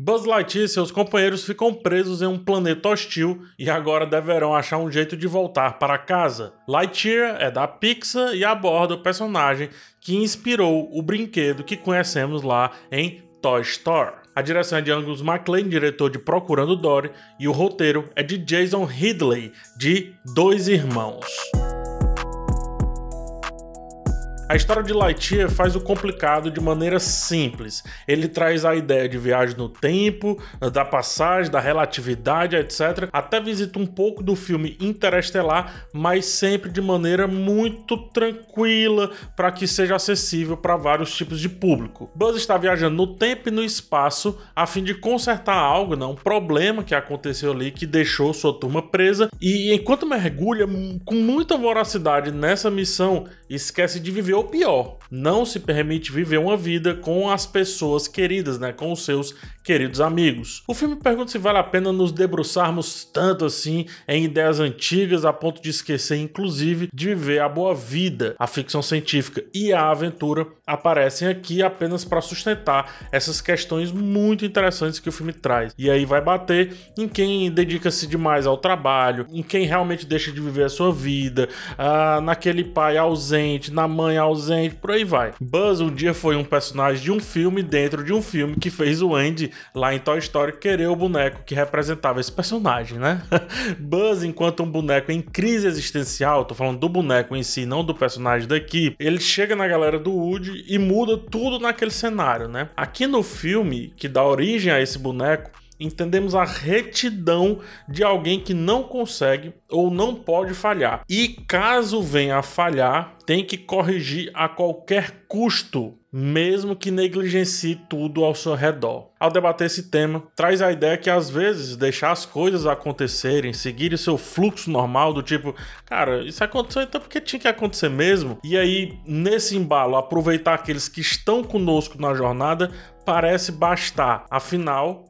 Buzz Lightyear e seus companheiros ficam presos em um planeta hostil e agora deverão achar um jeito de voltar para casa. Lightyear é da Pixar e aborda o personagem que inspirou o brinquedo que conhecemos lá em Toy Story. A direção é de Angus MacLean, diretor de Procurando Dory, e o roteiro é de Jason Ridley, de Dois Irmãos. A história de Lightyear faz o complicado de maneira simples. Ele traz a ideia de viagem no tempo, da passagem, da relatividade, etc. Até visita um pouco do filme Interestelar, mas sempre de maneira muito tranquila para que seja acessível para vários tipos de público. Buzz está viajando no tempo e no espaço a fim de consertar algo, né? um problema que aconteceu ali que deixou sua turma presa e enquanto mergulha com muita voracidade nessa missão, esquece de viver ou pior, não se permite viver uma vida com as pessoas queridas, né, com os seus queridos amigos. O filme pergunta se vale a pena nos debruçarmos tanto assim em ideias antigas a ponto de esquecer, inclusive, de viver a boa vida. A ficção científica e a aventura aparecem aqui apenas para sustentar essas questões muito interessantes que o filme traz. E aí vai bater em quem dedica-se demais ao trabalho, em quem realmente deixa de viver a sua vida, ah, naquele pai ausente, na mãe ausente, por aí vai. Buzz um dia foi um personagem de um filme dentro de um filme que fez o Andy lá em Toy Story querer o boneco que representava esse personagem, né? Buzz, enquanto um boneco em crise existencial, tô falando do boneco em si, não do personagem daqui, ele chega na galera do Woody e muda tudo naquele cenário, né? Aqui no filme, que dá origem a esse boneco, entendemos a retidão de alguém que não consegue ou não pode falhar. E caso venha a falhar, tem que corrigir a qualquer custo, mesmo que negligencie tudo ao seu redor. Ao debater esse tema, traz a ideia que às vezes deixar as coisas acontecerem, seguir o seu fluxo normal, do tipo, cara, isso aconteceu então porque tinha que acontecer mesmo. E aí, nesse embalo, aproveitar aqueles que estão conosco na jornada parece bastar. Afinal,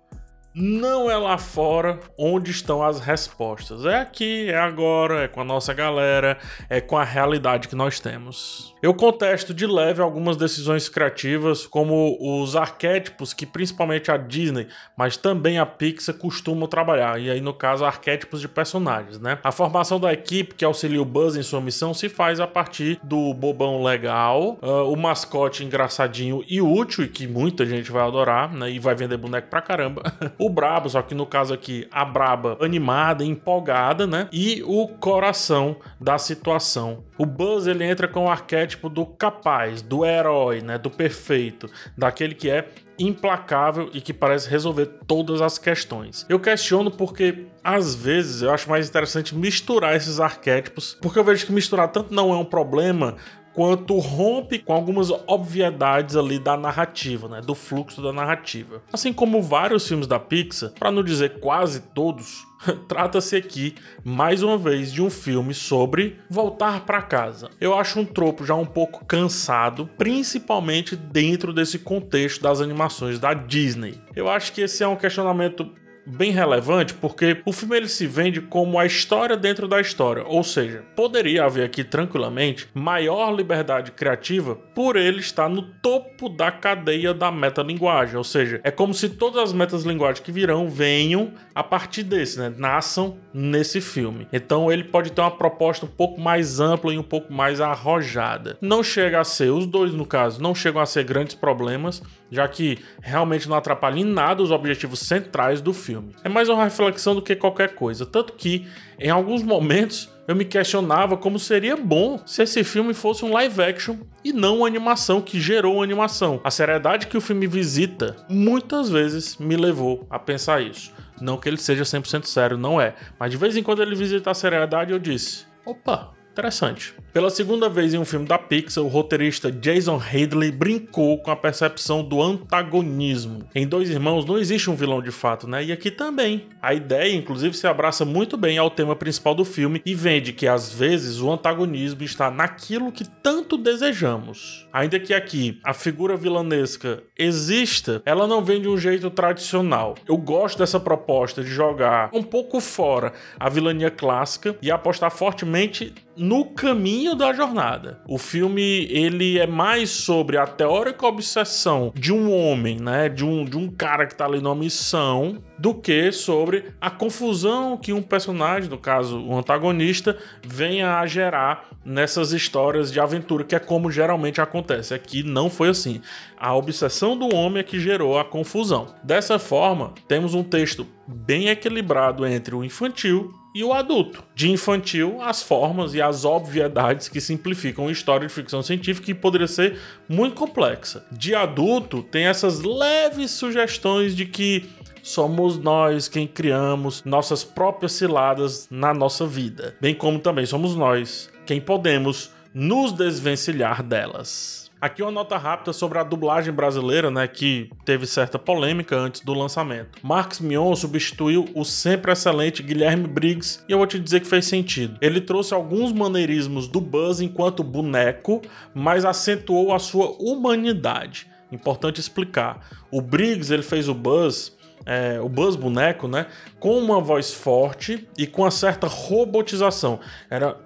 não é lá fora onde estão as respostas. É aqui, é agora, é com a nossa galera, é com a realidade que nós temos. Eu contesto de leve algumas decisões criativas, como os arquétipos que principalmente a Disney, mas também a Pixar costumam trabalhar, e aí no caso arquétipos de personagens, né? A formação da equipe que auxilia o Buzz em sua missão se faz a partir do bobão legal, uh, o mascote engraçadinho e útil, e que muita gente vai adorar, né? E vai vender boneco pra caramba. o brabo, só que no caso aqui a braba animada, empolgada, né? E o coração da situação. O Buzz ele entra com o arquétipo do capaz, do herói, né, do perfeito, daquele que é implacável e que parece resolver todas as questões. Eu questiono porque às vezes eu acho mais interessante misturar esses arquétipos, porque eu vejo que misturar tanto não é um problema quanto rompe com algumas obviedades ali da narrativa, né, do fluxo da narrativa. Assim como vários filmes da Pixar, para não dizer quase todos, Trata-se aqui, mais uma vez, de um filme sobre voltar para casa. Eu acho um tropo já um pouco cansado, principalmente dentro desse contexto das animações da Disney. Eu acho que esse é um questionamento bem relevante porque o filme ele se vende como a história dentro da história, ou seja, poderia haver aqui tranquilamente maior liberdade criativa por ele estar no topo da cadeia da metalinguagem, ou seja, é como se todas as metalinguagens que virão venham a partir desse, né? Nasçam nesse filme. Então ele pode ter uma proposta um pouco mais ampla e um pouco mais arrojada. Não chega a ser, os dois no caso, não chegam a ser grandes problemas, já que realmente não atrapalha em nada os objetivos centrais do filme. É mais uma reflexão do que qualquer coisa, tanto que em alguns momentos eu me questionava como seria bom se esse filme fosse um live action e não uma animação que gerou uma animação. A seriedade que o filme visita muitas vezes me levou a pensar isso. Não que ele seja 100% sério, não é, mas de vez em quando ele visita a seriedade eu disse: opa, interessante. Pela segunda vez em um filme da Pixar, o roteirista Jason Hadley brincou com a percepção do antagonismo. Em Dois Irmãos não existe um vilão de fato, né? E aqui também. A ideia, inclusive, se abraça muito bem ao tema principal do filme e vende que às vezes o antagonismo está naquilo que tanto desejamos. Ainda que aqui a figura vilanesca exista, ela não vem de um jeito tradicional. Eu gosto dessa proposta de jogar um pouco fora a vilania clássica e apostar fortemente no caminho caminho da jornada. O filme ele é mais sobre a teórica obsessão de um homem, né, de um, de um cara que tá ali numa missão, do que sobre a confusão que um personagem, no caso o antagonista, venha a gerar nessas histórias de aventura, que é como geralmente acontece. Aqui não foi assim. A obsessão do homem é que gerou a confusão. Dessa forma, temos um texto bem equilibrado entre o infantil e o adulto. De infantil, as formas e as obviedades que simplificam a história de ficção científica que poderia ser muito complexa. De adulto, tem essas leves sugestões de que somos nós quem criamos nossas próprias ciladas na nossa vida, bem como também somos nós quem podemos nos desvencilhar delas. Aqui uma nota rápida sobre a dublagem brasileira, né, que teve certa polêmica antes do lançamento. Marcos Mion substituiu o sempre excelente Guilherme Briggs e eu vou te dizer que fez sentido. Ele trouxe alguns maneirismos do Buzz enquanto boneco, mas acentuou a sua humanidade. Importante explicar. O Briggs ele fez o Buzz é, o Buzz boneco, né? Com uma voz forte e com uma certa robotização. Era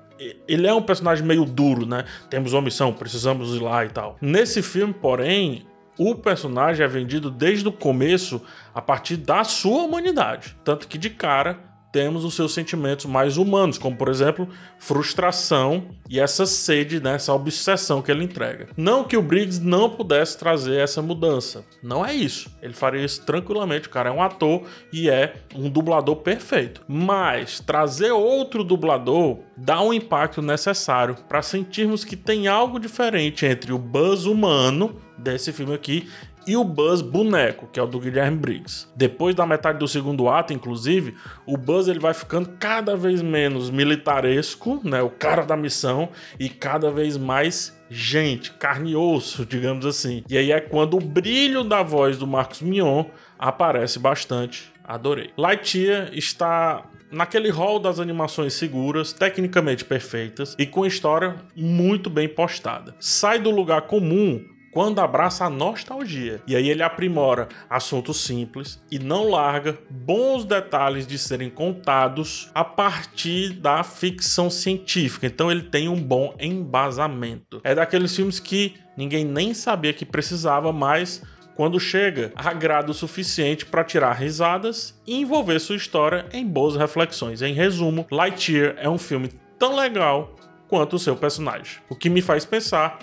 ele é um personagem meio duro, né? Temos uma missão, precisamos ir lá e tal. Nesse filme, porém, o personagem é vendido desde o começo a partir da sua humanidade. Tanto que de cara temos os seus sentimentos mais humanos, como por exemplo, frustração e essa sede, né, essa obsessão que ele entrega. Não que o Briggs não pudesse trazer essa mudança. Não é isso. Ele faria isso tranquilamente. O cara é um ator e é um dublador perfeito. Mas trazer outro dublador dá um impacto necessário para sentirmos que tem algo diferente entre o Buzz humano desse filme aqui e o Buzz boneco, que é o do Guilherme Briggs. Depois da metade do segundo ato, inclusive, o Buzz ele vai ficando cada vez menos militaresco, né, o cara da missão, e cada vez mais gente, carne e osso, digamos assim. E aí é quando o brilho da voz do Marcos Mion aparece bastante. Adorei. Lightyear está naquele rol das animações seguras, tecnicamente perfeitas e com história muito bem postada. Sai do lugar comum quando abraça a nostalgia. E aí ele aprimora assuntos simples e não larga bons detalhes de serem contados a partir da ficção científica. Então ele tem um bom embasamento. É daqueles filmes que ninguém nem sabia que precisava, mas quando chega, agrada o suficiente para tirar risadas e envolver sua história em boas reflexões. Em resumo, Lightyear é um filme tão legal quanto o seu personagem. O que me faz pensar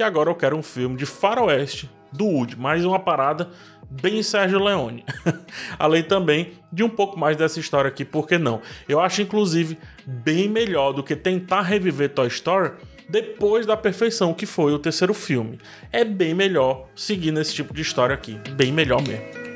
que agora eu quero um filme de faroeste do Woody, mais uma parada bem Sérgio Leone. Além também de um pouco mais dessa história aqui, por que não? Eu acho inclusive bem melhor do que tentar reviver Toy Story depois da perfeição que foi o terceiro filme. É bem melhor seguir nesse tipo de história aqui, bem melhor mesmo.